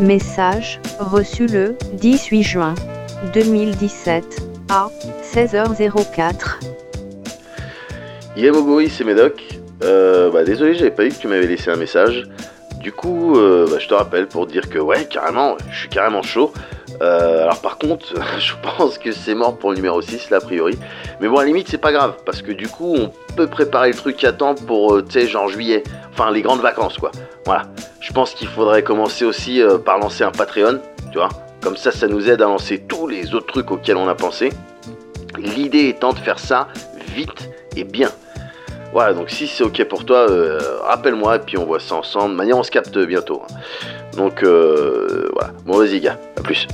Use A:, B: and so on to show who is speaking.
A: Message reçu le 18 juin 2017 à 16h04.
B: Yeah Boboï, c'est Médoc. Euh, bah, désolé, j'avais pas vu que tu m'avais laissé un message. Du coup, euh, bah, je te rappelle pour dire que ouais, carrément, je suis carrément chaud. Euh, alors par contre, je pense que c'est mort pour le numéro 6 là a priori. Mais bon, à la limite, c'est pas grave parce que du coup, on peut préparer le truc à temps pour, euh, tu sais, genre juillet. Enfin, les grandes vacances quoi. Voilà. Je pense qu'il faudrait commencer aussi euh, par lancer un Patreon, tu vois. Comme ça, ça nous aide à lancer tous les autres trucs auxquels on a pensé. L'idée étant de faire ça vite et bien. Voilà, donc si c'est ok pour toi, euh, rappelle-moi et puis on voit ça ensemble. De manière, on se capte bientôt. hein. Donc euh, voilà. Bon, vas-y, gars, à plus.